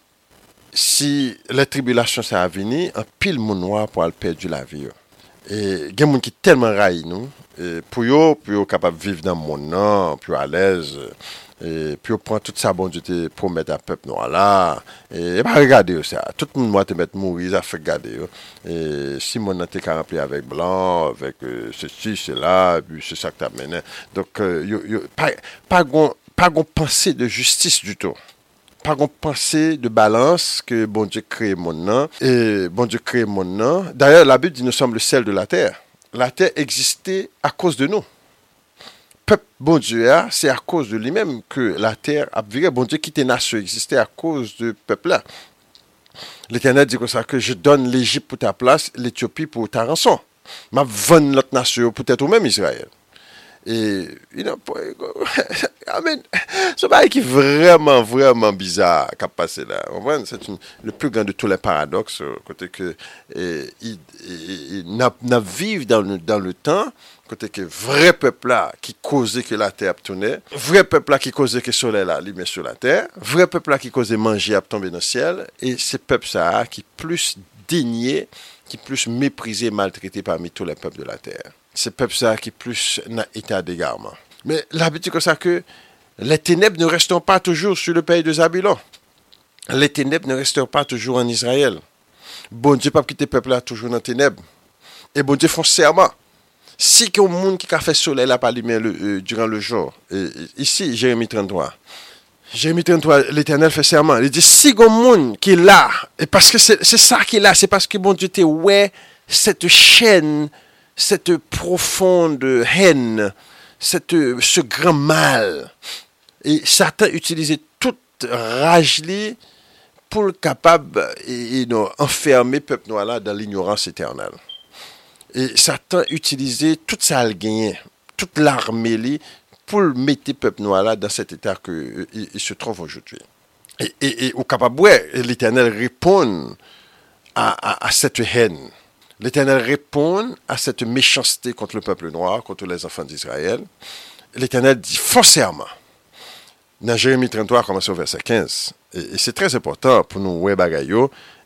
A: si le tribulasyon sa avini, an pil moun wap pou al perdi la vi yo. E, gen moun ki telman ray nou, e, pou yo, pou yo kapap viv nan moun nan, pou yo alez, e, pou yo pran tout sa bon jote pou met a pep nou ala, e, e pa regade yo sa, tout moun mwa te met mouri, za fe gade yo, e, si moun nan te ka rempli avèk blan, avèk se si, se la, se sa k ta menen, donk yo, yo, pa gon, pa gon panse de justis du tout, pas qu'on pensée de balance que bon Dieu crée mon nom et bon Dieu crée mon nom. D'ailleurs, la Bible dit nous sommes le sel de la terre. La terre existait à cause de nous. Peuple bon Dieu, hein, c'est à cause de lui-même que la terre a viré. Bon Dieu qui était nation existait à cause du peuple là. L'Éternel dit comme ça que je donne l'Égypte pour ta place, l'Éthiopie pour ta rançon. Ma vendre l'autre nation, peut-être même Israël. E, you know, I mean, se ba e ki vreman, vreman bizar kap pase la. Mwen, se le plus grand de tout le paradox, kote ke, na vive dan le tan, kote ke vre pepla ki koze ke la ter ap toune, vre pepla ki koze ke sole la li men sou la ter, vre pepla ki koze manje ap tombe nan siel, e se pep sa a ki plus denye, ki plus meprize, maltrete parmi tout le pep de la ter. C'est peuple ça qui plus n'a état d'égarement. Mais l'habitude comme ça que les ténèbres ne resteront pas toujours sur le pays de Zabulon. Les ténèbres ne resteront pas toujours en Israël. Bon Dieu pas quitter le peuple là toujours dans les ténèbres. Et bon Dieu font serment. Si qu'il monde qui a fait soleil là par lumière euh, durant le jour, ici, Jérémie 33, Jérémie 33, l'Éternel fait serment. Il dit, si un monde qui est là, et parce que c'est ça qui est là, c'est parce que bon Dieu t'es ouais cette chaîne cette profonde haine, cette, ce grand mal. Et Satan utilisait toute rage pour le capable et, enfermer le peuple noir dans l'ignorance éternelle. Et Satan utilisait toute sa toute l'armée pour mettre le peuple noir dans cet état qu'il il se trouve aujourd'hui. Et, au capable, l'Éternel répond à cette haine. L'Éternel répond à cette méchanceté contre le peuple noir, contre les enfants d'Israël. L'Éternel dit foncièrement, dans Jérémie 33, commencé au verset 15. Et, c'est très important pour nous, ouais.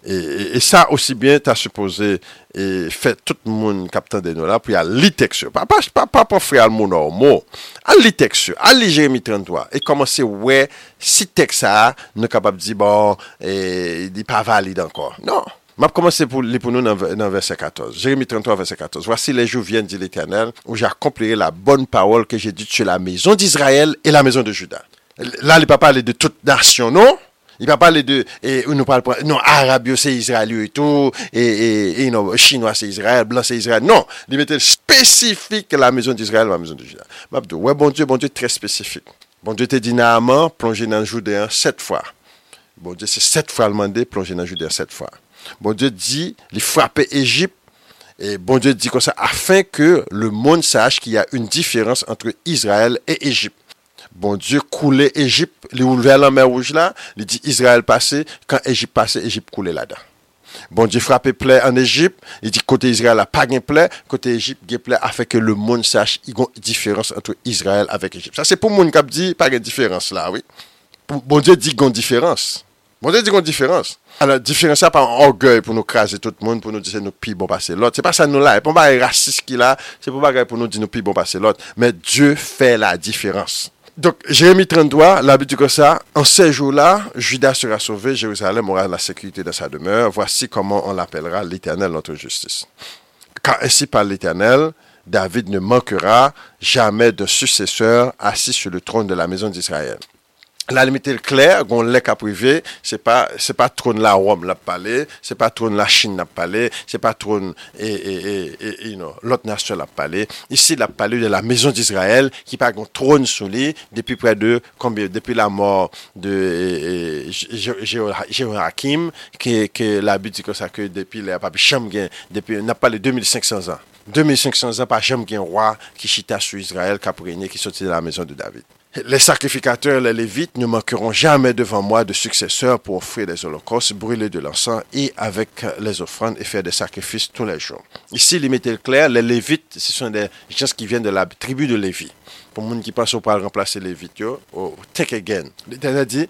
A: Et, ça aussi bien, tu as supposé et fait tout le monde captant de nous là, puis à l'itexte. Pas, pas, pas, pas pour faire le mot normal. À l'itexte, à Jérémie 33. Et commencer, ouais, si texte ça, nous capable de dire, bon, il n'est pas valide encore. Non. M'a commencé pour, pour nous dans, verset 14. Jérémie 33, verset 14. Voici les jours viennent, dit l'Éternel, où j'accomplirai la bonne parole que j'ai dite sur la maison d'Israël et la maison de Juda. Là, il ne pas parler de toute nation, non? Il va parler de, et nous parle non, Arabes, c'est Israël et tout, et, et, non, Chinois, c'est Israël, Blanc, c'est Israël. Non, il mettait spécifique la maison d'Israël, la maison de Juda. Ouais, bon Dieu, bon Dieu, très spécifique. Bon Dieu t'es dit Naaman, plongé dans le sept fois. Bon Dieu, c'est sept fois demandé, plongé dans le sept fois. Bon Dieu dit, il frappait Égypte. Et bon Dieu dit comme ça, afin que le monde sache qu'il y a une différence entre Israël et Égypte. Bon Dieu coulait Égypte, il ouvert la mer rouge là, il dit Israël passait, quand Égypte passait, Égypte coulait là-dedans. Bon Dieu frappait plaie en Égypte, il dit côté Israël a pas de plaie, côté Égypte il plaie afin que le monde sache qu'il y a une différence entre Israël avec Égypte. Ça c'est pour monde qui dit pas de différence là, oui. Bon Dieu dit qu'il y a une différence. Bon dit qu'il y a une différence. Alors, différencier par orgueil pour nous craser tout le monde, pour nous dire nous plus bon passer l'autre. C'est pas ça nous là. C'est pas un raciste qui là. C'est pas pour nous dire nous plus bon passer l'autre. Mais Dieu fait la différence. Donc, Jérémie 33, l'habitude que ça, en ces jours-là, Judas sera sauvé, Jérusalem aura la sécurité dans sa demeure. Voici comment on l'appellera l'éternel notre justice. Car ainsi par l'éternel, David ne manquera jamais de successeur assis sur le trône de la maison d'Israël La limite l'kler, goun lèk aprive, se pa, pa troun la Rome la pale, se pa troun la Chine la pale, se pa troun e, e, e, you know, lot nasyon la pale. Isi la pale de la mezon d'Israël ki pa goun troun sou li depi pre de, kombi, depi la mor de Jehorakim, ke la bi di kon sa ke depi la papi chanm gen, depi na pale 2500 an. 2500 an pa chanm gen roi ki chita sou Israël kap renyen ki soti de la mezon de David. Les sacrificateurs, les Lévites, ne manqueront jamais devant moi de successeurs pour offrir des holocaustes, brûler de l'encens et avec les offrandes et faire des sacrifices tous les jours. Ici, limité clair, les Lévites, ce sont des gens qui viennent de la tribu de Lévi. Pour les gens qui pensent pas remplacer les Lévites, take again. L'Éternel dit,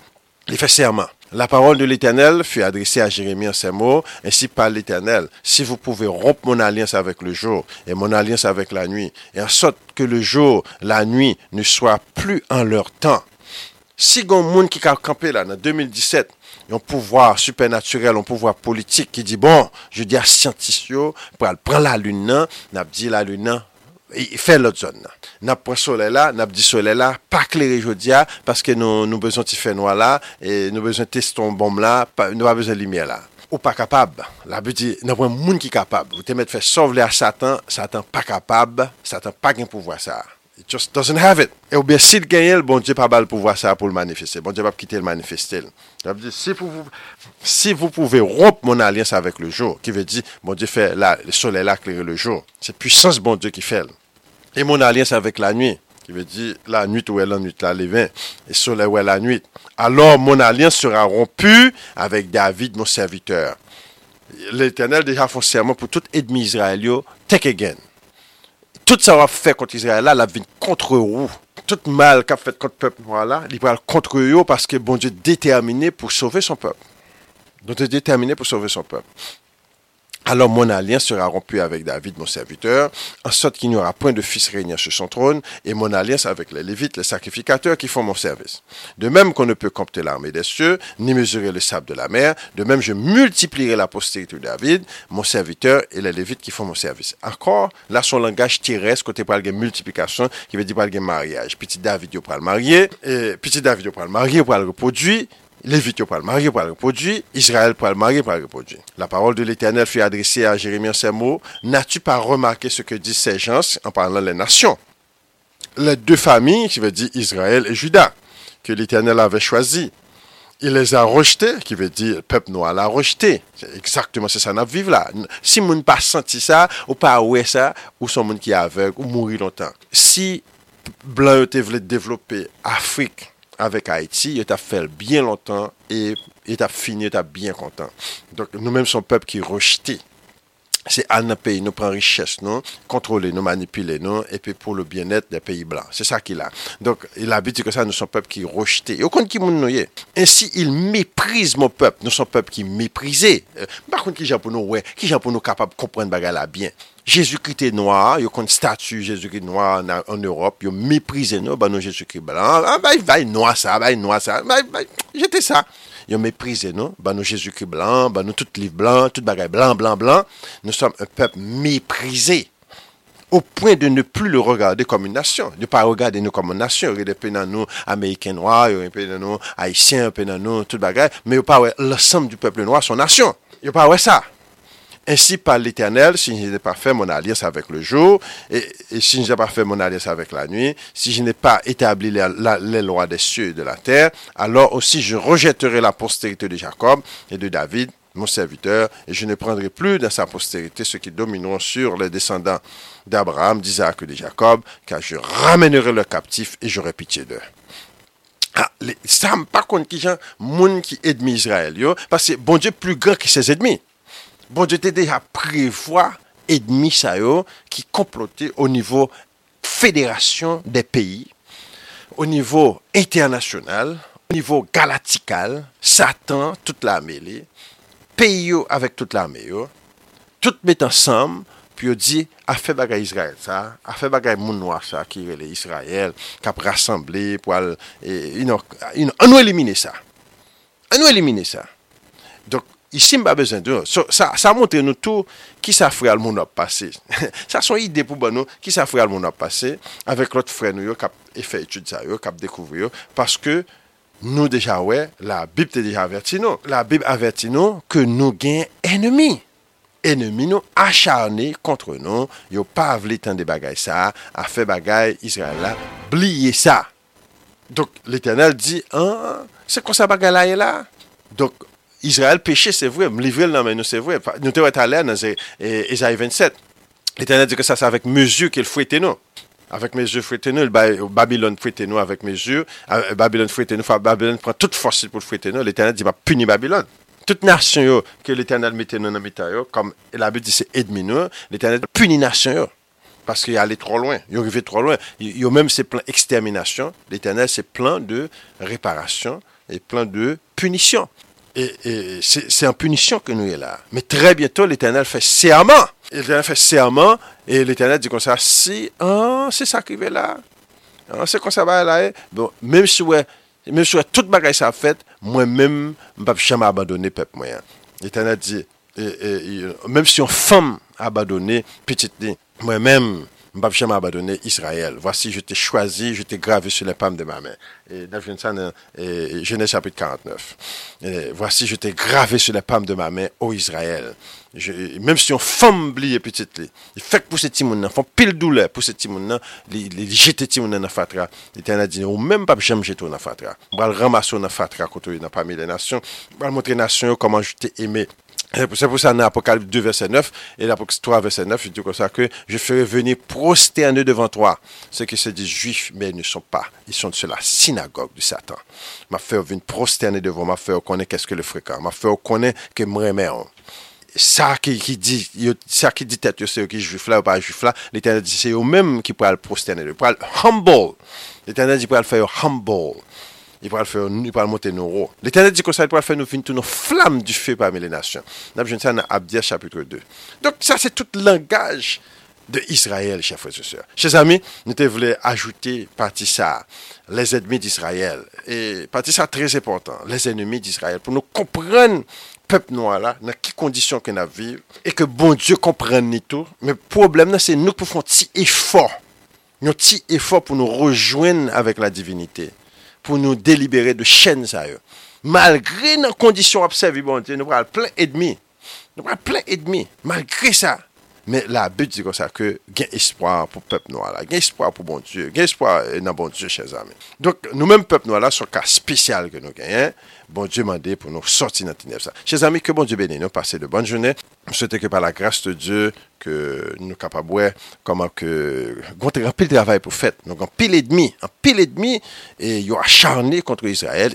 A: il fait serment. La parole de l'Éternel fut adressée à Jérémie en ces mots, ainsi par l'Éternel. Si vous pouvez rompre mon alliance avec le jour et mon alliance avec la nuit, et en sorte que le jour, la nuit ne soient plus en leur temps. Si un monde qui a campé là, en 2017, un pouvoir supernaturel, un pouvoir politique qui dit, bon, je dis à scientifiques, pour prendre la lune, n'a dit la lune, E, e, fè lot zon nan. Nap pran sole la, nap di sole la, pa kleri jodia, paske nou, nou bezon ti fè noa la, e nou bezon teston bom la, pa, nou pa bezon limye la. Ou pa kapab, la bi di, nan pran moun ki kapab, ou te met fè sovle a satan, satan pa kapab, satan pa gen pou vwa sa. It just doesn't have it. E ou bien si l genye, bon Dieu pa bal pou vwa sa pou l manifeste, bon Dieu pa kite l manifeste l. Si vous, si vous pouvez rompre mon alliance avec le jour, qui veut dire, bon Dieu fait la, le soleil là, éclairer le jour, c'est puissance bon Dieu qui fait. Et mon alliance avec la nuit, qui veut dire la nuit où est la nuit, la levain, et soleil où est la nuit. Alors mon alliance sera rompue avec David, mon serviteur. L'Éternel déjà fait serment pour tout ennemi israélien, take again. Tout ça va fait contre Israël là, la vie contre vous. Tout mal qu'a fait contre le peuple là, il va contre eux parce que bon Dieu est déterminé pour sauver son peuple. Donc, il est déterminé pour sauver son peuple. Alors mon alliance sera rompue avec David, mon serviteur, en sorte qu'il n'y aura point de fils régnant sur son trône, et mon alliance avec les Lévites, les sacrificateurs qui font mon service. De même qu'on ne peut compter l'armée des cieux, ni mesurer le sable de la mer, de même je multiplierai la postérité de David, mon serviteur, et les Lévites qui font mon service. Encore, là, son langage terrestre, côté par la multiplication, qui veut dire par le mariage. Petit David, il le marier, et petit David, il le marier, il le reproduire, Lévite pour le marier pour le reproduire, Israël pour le marier pour le reproduire. La parole de l'Éternel fut adressée à Jérémie en ces mots. N'as-tu pas remarqué ce que disent ces gens en parlant des nations? Les deux familles, qui veut dire Israël et Juda, que l'Éternel avait choisi. Il les a rejetés, qui veut dire le peuple noir l'a rejeté. C'est exactement c'est ça nous vivons là. Si moun pas senti ça, ou pas ouais ça, ou son monde qui est aveugle, ou mourir longtemps. Si blanc voulu développer Afrique avec Haïti, il a fait bien longtemps et il a fini, il a bien content. Donc nous-mêmes sommes peuple qui rejeté. C'est pays, nous prenons richesse, nous, contrôler, nous manipuler, nous, et puis pour le bien-être des pays blancs. C'est ça qu'il a. Donc, il a dit que ça, nous sommes peuple qui rejeté. Et au compte qui nous Ainsi, il méprise mon peuple. Nous sommes peuple qui méprisé. Euh, par contre, qui j'ai pour nous, ouais, qui nous capable de comprendre bagarre bien? Jésus-Christ est noir, il un statut Jésus-Christ noir en, Europe, il a méprisé nous, bah nous Jésus-Christ blanc, ah bah il va noir ça, bah il noir ça, bah j'étais ça. Il a méprisé nous, bah nous Jésus-Christ blanc, bah nous tout livre blanc, tout bagaille blanc, blanc, blanc. Nous sommes un peuple méprisé au point de ne plus le regarder comme une nation, de ne pas regarder nous comme une nation. A des nous américains noirs, des nous haïtiens, a nous tout bagaille, mais pas l'ensemble du peuple noir, son nation. Il n'y a pas ça. Ainsi par l'Éternel, si je n'ai pas fait mon alliance avec le jour, et, si je n'ai pas fait mon alliance avec la nuit, si je n'ai pas établi les, lois des cieux et de la terre, alors aussi je rejetterai la postérité de Jacob et de David, mon serviteur, et je ne prendrai plus dans sa postérité ceux qui domineront sur les descendants d'Abraham, d'Isaac et de Jacob, car je ramènerai leurs captifs et j'aurai pitié d'eux. Ah, ça, par contre, qui gens, moun qui ennemi Israël, parce que bon Dieu plus grand que ses ennemis bon Dieu te déjà prévoit ennemi ça qui complotait au niveau fédération des pays, au niveau international, au niveau galactical, Satan, toute la mêlée, pays avec toute l'armée, tout met ensemble, puis on dit, a fait bagay Israël ça, a fait bagay moun noir ça, qui est Israël, qui a rassemblé pour aller, on nous éliminer ça. On nous éliminer ça. Donc, Ici, pas besoin de ça. Ça, ça montre nous tout qui ça frère le monde a passé. ça sont idée pour nous qui ça frère le monde a passé avec l'autre frère nous qui a fait étude ça, qui a découvert parce que nous déjà ouais, la Bible t'est déjà averti nous. La Bible avertit nous que nous gagnons ennemis. Ennemis nous acharnés contre nous, yo pas voulu tant de bagailles ça, a fait bagaille Israël là, oubliez ça. Donc l'Éternel dit, hein, c'est quoi ça bagaille là Donc Israël péché, c'est vrai. Me livrer mais nous, c'est vrai. Nous sommes allés dans Isaïe 27. L'Éternel dit que ça, c'est avec mesure qu'il fouette nous. Avec mesure fouette nous. Babylone fouette nous avec mesure. Euh, Babylone fouette nous. Babylone prend toute force pour fouetter nous. L'Éternel dit, va punir Babylone. Toute nation que l'Éternel mettait nous dans le comme la Bible dit, c'est ennemi nous, l'Éternel punit nation parce qu'il est allé trop loin. Il est arrivé trop loin. Il y a même ses plans d'extermination. L'Éternel, c'est plein de réparation et plein de punition. E, c'est en punition que nous est là. Mais très bientôt, l'Éternel fait serment. L'Éternel fait serment et l'Éternel dit comme ça, si, ah, c'est ça qui est là. Ah, c'est comme ça va là. E, bon, même si ouais, même si ouais, toute bagaille ça fait, moi-même, je ne vais jamais abandonner le peuple moyen. L'Éternel dit, et, et, et, même si on femme abandonnée, petite, moi-même, ne jamais abandonner Israël. Voici, je t'ai choisi, je t'ai gravé sur les palmes de ma main. Et dans Genèse chapitre 49. voici, je t'ai gravé sur les palmes de ma main, ô Israël. même si on femme oublié petite, il fait que pour ces timons, font pile douleur pour ces timons, il jette timons dans la fatra. L'Éternel dit, ou même pas jamais jeter dans fatra. On va le ramasser dans fatra quand on est parmi les nations. On va montrer aux nations comment je t'ai aimé C'est pour ça dans Apocalypse 2, verset 9, et l'Apocalypse 3, verset 9, il dit comme ça que je ferai venir prosterner devant toi ceux qui se disent juifs, mais ils ne sont pas. Ils sont sur la synagogue de Satan. M'a fait venir prosterner devant, m'a fait connaître qu'est-ce que le fréquent, m'a fait connaître que moi ça qui, qui dit, ça qui dit tête, c'est qui juif là ou pas juif là, l'éternel dit c'est eux-mêmes qui pourraient le prosterner, pour le humble. L'éternel dit pour le faire humble. il va le faire, il va le monter nos rois. L'Éternel dit que ça, il va faire nous finir nos flammes du feu parmi les nations. Nous avons ça dans Abdias chapitre 2. Donc ça, c'est tout le langage de Israël, chers frères et sœurs. Chers amis, nous voulons ajouter partie ça, les ennemis d'Israël. Et partie ça, très important, les ennemis d'Israël, pour nous comprendre peuple noir là, dans quelles conditions qu'on a vivre, et que bon Dieu comprenne tout. Mais le problème, c'est nous pouvons faire un petit effort, un petit effort pour nous rejoindre avec la divinité. pou nou delibere de chen sa yo. Malgre nan kondisyon observi bon, nou pral plen edmi. Nou pral plen edmi. Malgre sa, Mais la Bible dit comme ça que il y a espoir pour le peuple noir là, il y a espoir pour bon y a espoir dans bon Dieu, chers amis. Donc, nous-mêmes, peuple noir là, c'est un cas spécial que nous gagnons. Bon Dieu m'a dit pour nous sortir de ténèbres. Chers amis, que bon Dieu bénisse nous, passez de journées. Je souhaite que par la grâce de Dieu, que nous sommes capables de comment que, nous avons un pile de travail pour faire. Donc, un pile et demi, un pile et demi, et il y a acharné contre Israël.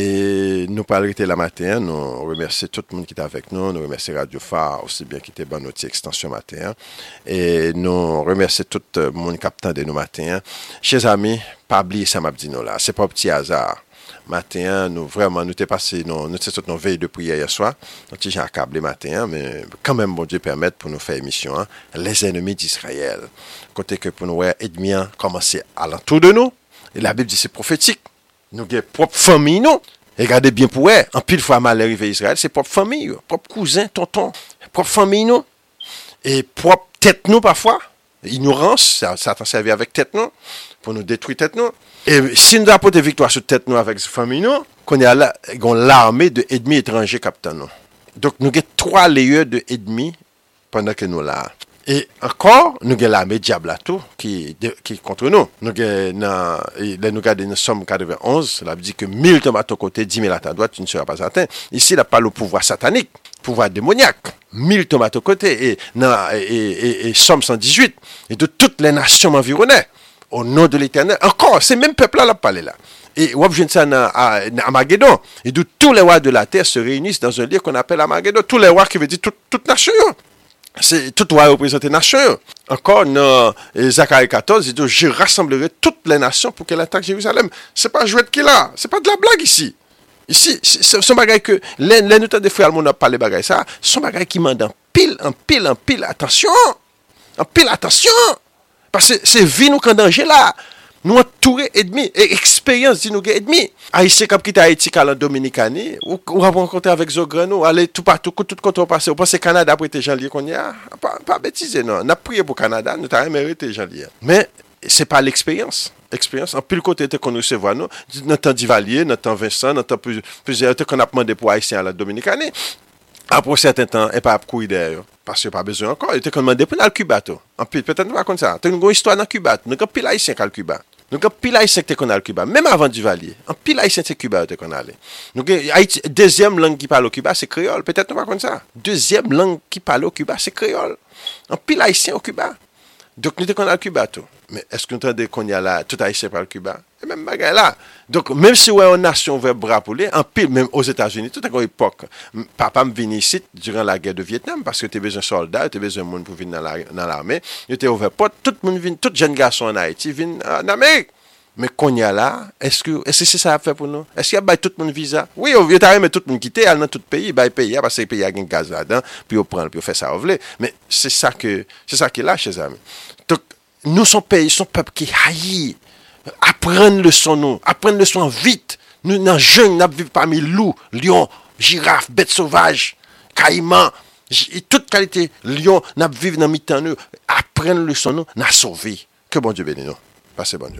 A: Et nous parlons la matin, nous remercions tout le monde qui était avec nous, nous remercions Radio Phare aussi bien qui était dans notre extension matin. Et nous remercions tout le monde qui de nous matin. Chers amis, pas oublier ça m'a dit nous là, c'est pas un petit hasard. Matin, nous vraiment, nous t'es passé, nous, nous nos veilles de prière hier soir. Nous j'ai accablé matin, mais quand même, bon Dieu permettre pour nous faire émission, hein, les ennemis d'Israël. Côté que pour nous, ennemis commencer à l'entour de nous. Et la Bible dit c'est prophétique. nou gen prop fami nou. E gade bien pou wè, an pil fwa mal erive Israel, se prop fami yo, prop kouzen, tonton, prop fami nou. E prop tèt nou pafwa, ignorans, sa tan servi avèk tèt nou, pou nou detwi tèt nou. E si nou da apote viktwa sou tèt nou avèk fami nou, konè ala, gon l'armè de edmi etranje kapten nou. Dok nou gen 3 leye de edmi pandan ke nou la. E ankor nou gen la me diabla tou ki kontre nou. Nou gen nan, e, le nou gade nan som 91, la bi di ke 1000 ton bat ton kote, 10.000 la tan doat, tu ne sera pas aten. Isi la pale ou pouvoi satanik, pouvoi demoniak. 1000 ton bat ton kote, e som 118, e de tout le nasyon environe, au nom de l'éternel. Ankor, se men pepla la pale la. Et Armageddon. Et d'où tous les rois de la terre se réunissent dans un lieu qu'on appelle Armageddon. Tous les rois qui veut dire toute, toute nation. tout doit représenter nation. Encore dans eh, Zacharie 14, il dit Je rassemblerai toutes les nations pour qu'elles attaquent Jérusalem. C'est pas jouet qu'il a, c'est pas de la blague ici. Ici, son bagay ke, lè nou tan defri al moun ap pale bagay sa, son bagay ki mande an pil, an pil, an pil, atasyon, an pil, atasyon, parce se vi nou kan danje la, Nou entoure edmi, e eksperyans di nou gen edmi. Aishe kap ki ta Haiti kalan Dominikani, ou, ou ap renkontre avek Zograno, ale tout patou, tout konton pase, ou pase Kanada pou ete jan liye kon ya, ah, pa, pa betize nan, nap priye pou Kanada, nou ta remere ete jan liye. Men, se pa l'eksperyans. Eksperyans, an pil kote ete kon nou se vwa nou, nan tan Divalier, nan tan Vincent, nan tan plusieurs, ete kon ap mande pou Haitien ala Dominikani, apro certain tan, e pa ap kou ide yo, parce yo pa bezon ankon, ete kon mande pou nan Kubato. Anpil, petè nou akon sa. Te nou goun histwa nan Kuba. Nou goun pil Haitien kal Kuba. Nou goun pil Haitien te kon al Kuba. Mèm avan Duvalier. Anpil Haitien te Kuba yo te kon ale. Nou goun, Haiti, dezyem lang ki palo Kuba se kreol. Petè nou akon sa. Dezyem lang ki palo Kuba se kreol. Anpil Haitien yo Kuba. Dok nou te kon al Kuba tou. Mè esk nou tande kon ya la tout Haitien pal Kuba? E mèm bagay la. Donk mèm si wè yon nasyon vè brapoulè, an pil mèm os Etats-Unis, tout akon epok, papa m vini sit duran la gèr de Vietnam, paske te bezon soldat, te bezon moun pou vin nan l'armè, la, yo te ouve pot, tout moun vin, tout jen gason an Haiti vin an Amerik. Mè konya la, eske se sa ap fè pou nou? Eske ya bay tout moun viza? Oui, yo, yo tarè mè tout moun kite, al nan tout peyi, bay peyi ya, paske ah, peyi ya gen gaz la dan, pi yo pran, pi yo fè sa ou vle. Mè se sa ke, se sa ke la, che zami. Donk, nou son peyi, son pep ki hayi, Apprendre le son nous, apprendre le son vite. Nous, dans jeunes, nous vivons parmi loups, lions, girafes, bêtes sauvages, caïmans, toute qualité, lions, nous vivons dans mi-temps nous. Apprendre le son nous, nous sauvé. Que bon Dieu bénisse nous. Passez bonne.